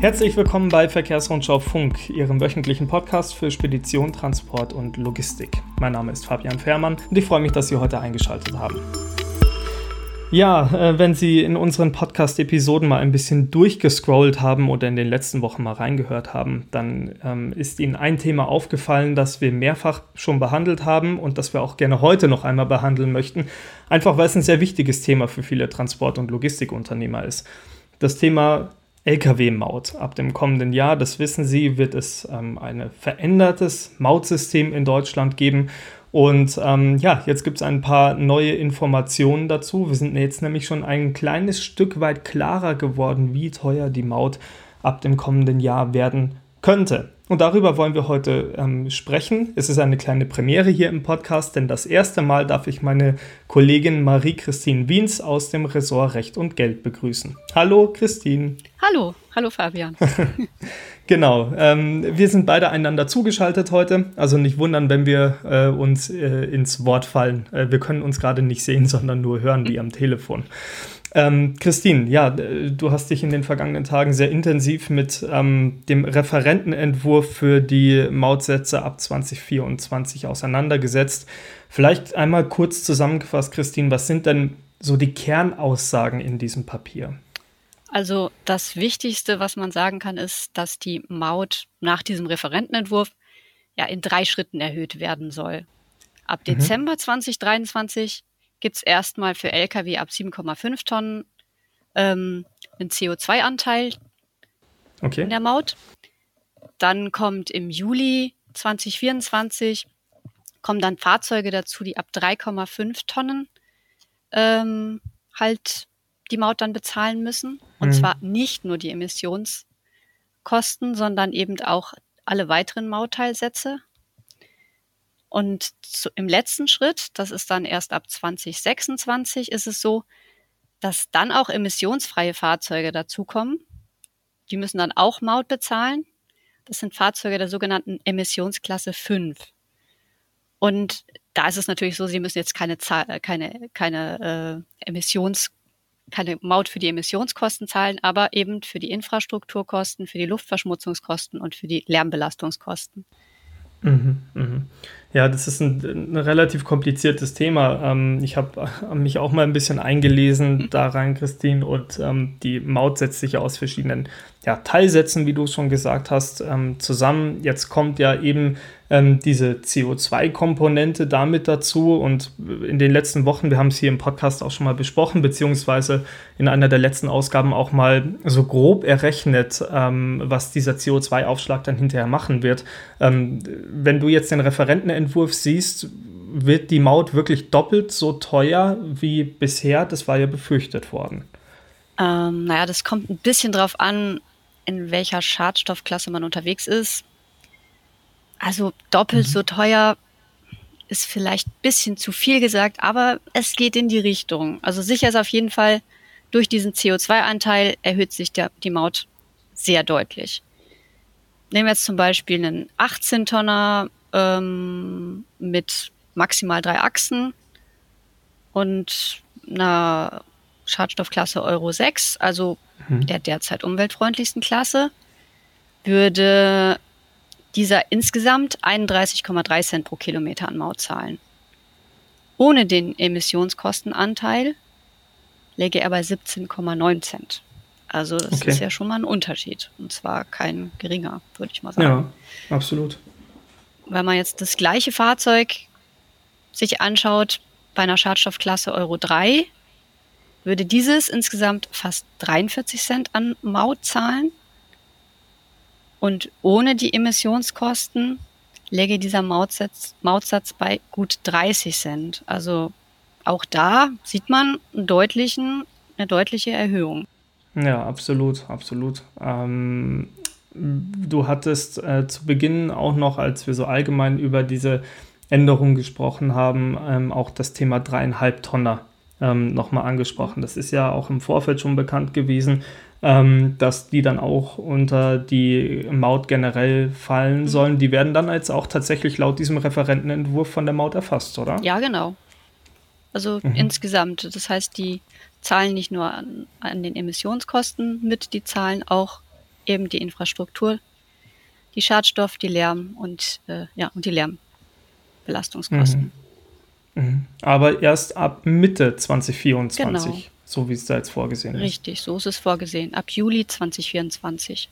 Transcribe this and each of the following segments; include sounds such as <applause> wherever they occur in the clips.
Herzlich willkommen bei Verkehrsrundschau Funk, Ihrem wöchentlichen Podcast für Spedition, Transport und Logistik. Mein Name ist Fabian Fährmann und ich freue mich, dass Sie heute eingeschaltet haben. Ja, äh, wenn Sie in unseren Podcast-Episoden mal ein bisschen durchgescrollt haben oder in den letzten Wochen mal reingehört haben, dann ähm, ist Ihnen ein Thema aufgefallen, das wir mehrfach schon behandelt haben und das wir auch gerne heute noch einmal behandeln möchten, einfach weil es ein sehr wichtiges Thema für viele Transport- und Logistikunternehmer ist. Das Thema Lkw-Maut. Ab dem kommenden Jahr, das wissen Sie, wird es ähm, ein verändertes Mautsystem in Deutschland geben. Und ähm, ja, jetzt gibt es ein paar neue Informationen dazu. Wir sind jetzt nämlich schon ein kleines Stück weit klarer geworden, wie teuer die Maut ab dem kommenden Jahr werden könnte. Und darüber wollen wir heute ähm, sprechen. Es ist eine kleine Premiere hier im Podcast, denn das erste Mal darf ich meine Kollegin Marie-Christine Wiens aus dem Ressort Recht und Geld begrüßen. Hallo, Christine. Hallo, hallo Fabian. <laughs> <laughs> genau, ähm, wir sind beide einander zugeschaltet heute. Also nicht wundern, wenn wir äh, uns äh, ins Wort fallen. Äh, wir können uns gerade nicht sehen, sondern nur hören wie am Telefon. Ähm, Christine, ja, du hast dich in den vergangenen Tagen sehr intensiv mit ähm, dem Referentenentwurf für die Mautsätze ab 2024 auseinandergesetzt. Vielleicht einmal kurz zusammengefasst, Christine, was sind denn so die Kernaussagen in diesem Papier? Also das Wichtigste, was man sagen kann, ist, dass die Maut nach diesem Referentenentwurf ja in drei Schritten erhöht werden soll. Ab mhm. Dezember 2023 gibt es erstmal für Lkw ab 7,5 Tonnen ähm, einen CO2-Anteil okay. in der Maut. Dann kommt im Juli 2024 kommen dann Fahrzeuge dazu, die ab 3,5 Tonnen ähm, halt die Maut dann bezahlen müssen. Und mhm. zwar nicht nur die Emissionskosten, sondern eben auch alle weiteren Mautteilsätze. Und zu, im letzten Schritt, das ist dann erst ab 2026, ist es so, dass dann auch emissionsfreie Fahrzeuge dazukommen. Die müssen dann auch Maut bezahlen. Das sind Fahrzeuge der sogenannten Emissionsklasse 5. Und da ist es natürlich so, sie müssen jetzt keine, Zahl, keine, keine äh, Emissions, keine Maut für die Emissionskosten zahlen, aber eben für die Infrastrukturkosten, für die Luftverschmutzungskosten und für die Lärmbelastungskosten. Mhm, mh. Ja, das ist ein, ein relativ kompliziertes Thema. Ähm, ich habe mich auch mal ein bisschen eingelesen da rein, Christine, und ähm, die Maut setzt sich ja aus verschiedenen ja, Teilsätzen, wie du schon gesagt hast, ähm, zusammen. Jetzt kommt ja eben ähm, diese CO2-Komponente damit dazu und in den letzten Wochen, wir haben es hier im Podcast auch schon mal besprochen, beziehungsweise in einer der letzten Ausgaben auch mal so grob errechnet, ähm, was dieser CO2-Aufschlag dann hinterher machen wird. Ähm, wenn du jetzt den Referentenentwurf siehst, wird die Maut wirklich doppelt so teuer wie bisher? Das war ja befürchtet worden. Ähm, naja, das kommt ein bisschen drauf an, in welcher Schadstoffklasse man unterwegs ist. Also doppelt mhm. so teuer ist vielleicht ein bisschen zu viel gesagt, aber es geht in die Richtung. Also sicher ist auf jeden Fall, durch diesen CO2-Anteil erhöht sich der, die Maut sehr deutlich. Nehmen wir jetzt zum Beispiel einen 18-Tonner ähm, mit maximal drei Achsen und einer Schadstoffklasse Euro 6, also mhm. der derzeit umweltfreundlichsten Klasse, würde dieser insgesamt 31,3 Cent pro Kilometer an Maut zahlen. Ohne den Emissionskostenanteil läge er bei 17,9 Cent. Also das okay. ist ja schon mal ein Unterschied. Und zwar kein geringer, würde ich mal sagen. Ja, absolut. Wenn man jetzt das gleiche Fahrzeug sich anschaut bei einer Schadstoffklasse Euro 3, würde dieses insgesamt fast 43 Cent an Maut zahlen. Und ohne die Emissionskosten läge dieser Mautsatz, Mautsatz bei gut 30 Cent. Also auch da sieht man einen deutlichen, eine deutliche Erhöhung. Ja, absolut, absolut. Ähm, du hattest äh, zu Beginn auch noch, als wir so allgemein über diese Änderung gesprochen haben, ähm, auch das Thema dreieinhalb Tonner ähm, nochmal angesprochen. Das ist ja auch im Vorfeld schon bekannt gewesen, ähm, dass die dann auch unter die Maut generell fallen mhm. sollen. Die werden dann jetzt auch tatsächlich laut diesem Referentenentwurf von der Maut erfasst, oder? Ja, genau. Also mhm. insgesamt. Das heißt, die zahlen nicht nur an, an, den Emissionskosten mit, die zahlen auch eben die Infrastruktur, die Schadstoff, die Lärm und, äh, ja, und die Lärmbelastungskosten. Mhm. Mhm. Aber erst ab Mitte 2024, genau. So wie es da jetzt vorgesehen ist. Richtig, so ist es vorgesehen. Ab Juli 2024.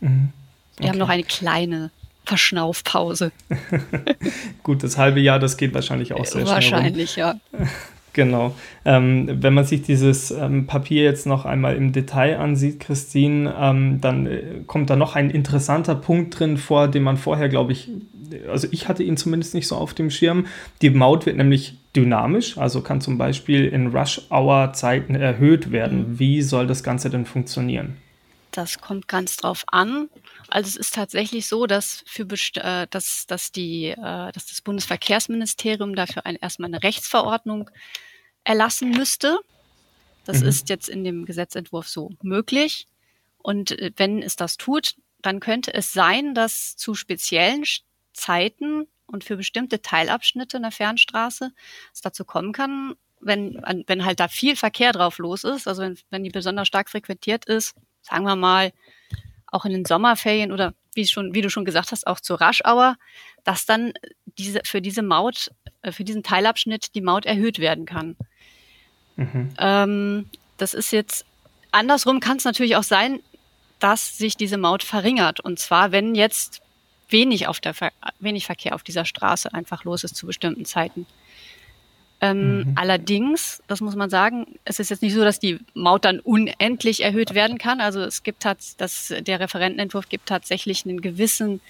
Mhm. Okay. Wir haben noch eine kleine Verschnaufpause. <laughs> Gut, das halbe Jahr, das geht wahrscheinlich auch sehr wahrscheinlich, schnell. Wahrscheinlich, ja. <laughs> Genau. Ähm, wenn man sich dieses ähm, Papier jetzt noch einmal im Detail ansieht, Christine, ähm, dann äh, kommt da noch ein interessanter Punkt drin vor, den man vorher, glaube ich, also ich hatte ihn zumindest nicht so auf dem Schirm. Die Maut wird nämlich dynamisch, also kann zum Beispiel in Rush-Hour-Zeiten erhöht werden. Mhm. Wie soll das Ganze denn funktionieren? Das kommt ganz drauf an. Also es ist tatsächlich so, dass für äh, dass, dass die, äh, dass das Bundesverkehrsministerium dafür ein, erstmal eine Rechtsverordnung erlassen müsste. Das mhm. ist jetzt in dem Gesetzentwurf so möglich. Und äh, wenn es das tut, dann könnte es sein, dass zu speziellen Zeiten und für bestimmte Teilabschnitte einer Fernstraße es dazu kommen kann, wenn, wenn halt da viel Verkehr drauf los ist, also wenn, wenn die besonders stark frequentiert ist, sagen wir mal, auch in den Sommerferien oder wie schon, wie du schon gesagt hast, auch zur Raschauer, dass dann diese, für diese Maut, äh, für diesen Teilabschnitt die Maut erhöht werden kann. Mhm. Ähm, das ist jetzt andersrum kann es natürlich auch sein, dass sich diese Maut verringert. Und zwar, wenn jetzt wenig, auf der, wenig Verkehr auf dieser Straße einfach los ist zu bestimmten Zeiten. Ähm, mhm. Allerdings, das muss man sagen, es ist jetzt nicht so, dass die Maut dann unendlich erhöht werden kann. Also es gibt hat, das, der Referentenentwurf gibt tatsächlich einen gewissen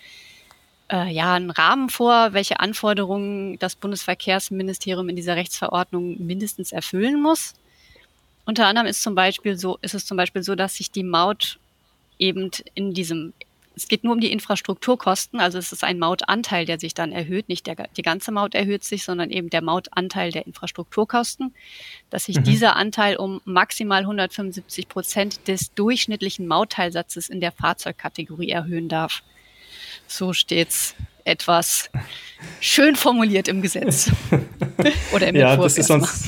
äh, ja, einen Rahmen vor, welche Anforderungen das Bundesverkehrsministerium in dieser Rechtsverordnung mindestens erfüllen muss. Unter anderem ist zum Beispiel so, ist es zum Beispiel so, dass sich die Maut eben in diesem es geht nur um die Infrastrukturkosten, also es ist ein Mautanteil, der sich dann erhöht. Nicht der, die ganze Maut erhöht sich, sondern eben der Mautanteil der Infrastrukturkosten, dass sich mhm. dieser Anteil um maximal 175 Prozent des durchschnittlichen Mautteilsatzes in der Fahrzeugkategorie erhöhen darf. So steht's etwas schön formuliert im Gesetz. <laughs> Oder im ja, Entwurf das ist uns,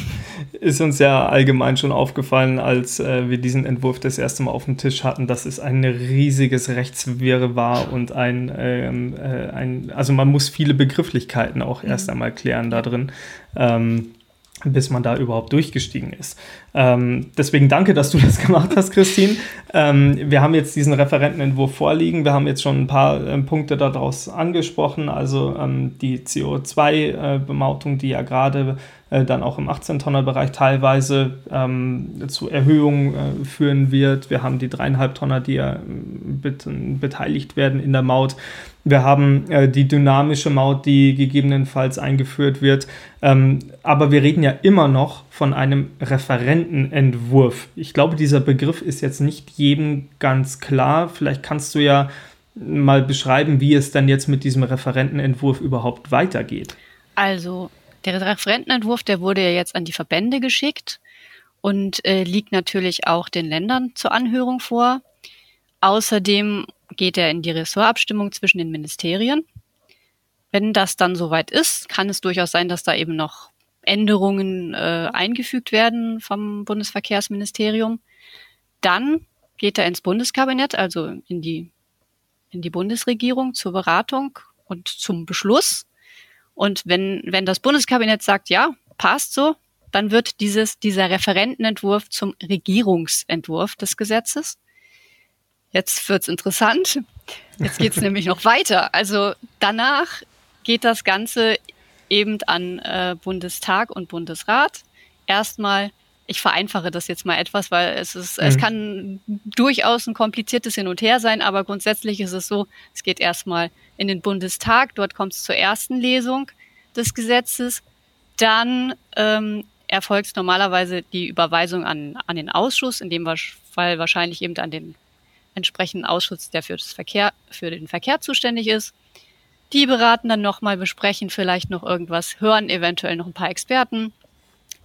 ist uns ja allgemein schon aufgefallen, als äh, wir diesen Entwurf das erste Mal auf dem Tisch hatten, dass es ein riesiges Rechtswirrwarr und ein, ähm, äh, ein, also man muss viele Begrifflichkeiten auch erst mhm. einmal klären da drin. Ähm, bis man da überhaupt durchgestiegen ist. Ähm, deswegen danke, dass du das gemacht hast, Christine. Ähm, wir haben jetzt diesen Referentenentwurf vorliegen. Wir haben jetzt schon ein paar äh, Punkte daraus angesprochen. Also ähm, die CO2-Bemautung, äh, die ja gerade äh, dann auch im 18-Tonner-Bereich teilweise ähm, zu Erhöhungen äh, führen wird. Wir haben die dreieinhalb Tonner, die ja bet beteiligt werden in der Maut. Wir haben äh, die dynamische Maut, die gegebenenfalls eingeführt wird. Ähm, aber wir reden ja immer noch von einem Referentenentwurf. Ich glaube, dieser Begriff ist jetzt nicht jedem ganz klar. Vielleicht kannst du ja mal beschreiben, wie es dann jetzt mit diesem Referentenentwurf überhaupt weitergeht. Also der Referentenentwurf, der wurde ja jetzt an die Verbände geschickt und äh, liegt natürlich auch den Ländern zur Anhörung vor. Außerdem geht er in die Ressortabstimmung zwischen den Ministerien. Wenn das dann soweit ist, kann es durchaus sein, dass da eben noch Änderungen äh, eingefügt werden vom Bundesverkehrsministerium. Dann geht er ins Bundeskabinett, also in die, in die Bundesregierung zur Beratung und zum Beschluss. Und wenn, wenn das Bundeskabinett sagt, ja, passt so, dann wird dieses, dieser Referentenentwurf zum Regierungsentwurf des Gesetzes. Jetzt wird's interessant. Jetzt geht's <laughs> nämlich noch weiter. Also danach geht das Ganze eben an äh, Bundestag und Bundesrat. Erstmal, ich vereinfache das jetzt mal etwas, weil es ist, mhm. es kann durchaus ein kompliziertes Hin und Her sein, aber grundsätzlich ist es so, es geht erstmal in den Bundestag. Dort kommt es zur ersten Lesung des Gesetzes. Dann ähm, erfolgt normalerweise die Überweisung an, an den Ausschuss, in dem Fall wahrscheinlich eben an den entsprechenden Ausschuss, der für, das Verkehr, für den Verkehr zuständig ist. Die beraten dann nochmal, besprechen vielleicht noch irgendwas, hören eventuell noch ein paar Experten.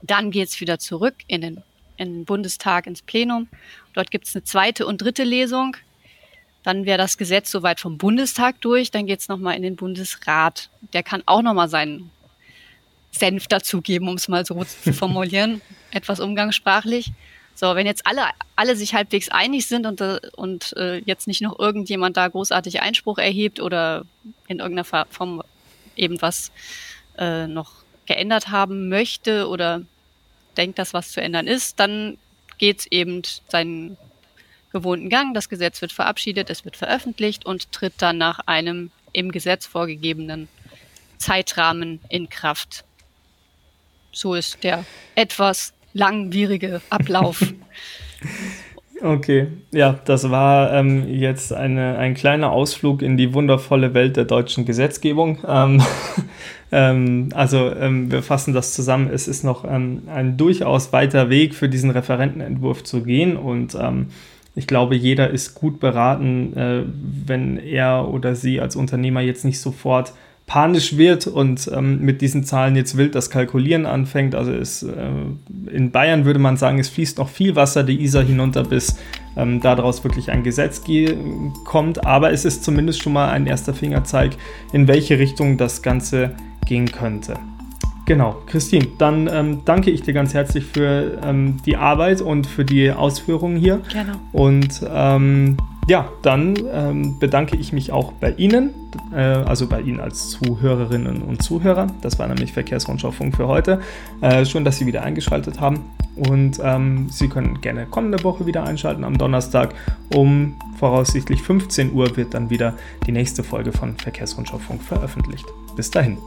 Dann geht's wieder zurück in den, in den Bundestag, ins Plenum. Dort gibt's eine zweite und dritte Lesung. Dann wäre das Gesetz soweit vom Bundestag durch, dann geht es nochmal in den Bundesrat. Der kann auch nochmal seinen Senf dazugeben, um es mal so zu formulieren, <laughs> etwas umgangssprachlich. So, wenn jetzt alle, alle sich halbwegs einig sind und, äh, und äh, jetzt nicht noch irgendjemand da großartig Einspruch erhebt oder in irgendeiner Form eben was äh, noch geändert haben möchte oder denkt, dass was zu ändern ist, dann geht es eben seinen gewohnten Gang. Das Gesetz wird verabschiedet, es wird veröffentlicht und tritt dann nach einem im Gesetz vorgegebenen Zeitrahmen in Kraft. So ist der etwas langwierige Ablauf. <laughs> Okay, ja, das war ähm, jetzt eine, ein kleiner Ausflug in die wundervolle Welt der deutschen Gesetzgebung. Ähm, <laughs> ähm, also ähm, wir fassen das zusammen. Es ist noch ähm, ein durchaus weiter Weg für diesen Referentenentwurf zu gehen und ähm, ich glaube, jeder ist gut beraten, äh, wenn er oder sie als Unternehmer jetzt nicht sofort panisch wird und ähm, mit diesen Zahlen jetzt wild das Kalkulieren anfängt. Also es, äh, in Bayern würde man sagen, es fließt noch viel Wasser die Isar hinunter, bis ähm, daraus wirklich ein Gesetz kommt. Aber es ist zumindest schon mal ein erster Fingerzeig, in welche Richtung das Ganze gehen könnte. Genau, Christine, dann ähm, danke ich dir ganz herzlich für ähm, die Arbeit und für die Ausführungen hier. Gerne. Und ähm, ja, dann ähm, bedanke ich mich auch bei Ihnen, äh, also bei Ihnen als Zuhörerinnen und Zuhörer. Das war nämlich Verkehrsrundschau Funk für heute. Äh, schön, dass Sie wieder eingeschaltet haben. Und ähm, Sie können gerne kommende Woche wieder einschalten am Donnerstag. Um voraussichtlich 15 Uhr wird dann wieder die nächste Folge von Verkehrsrundschau Funk veröffentlicht. Bis dahin.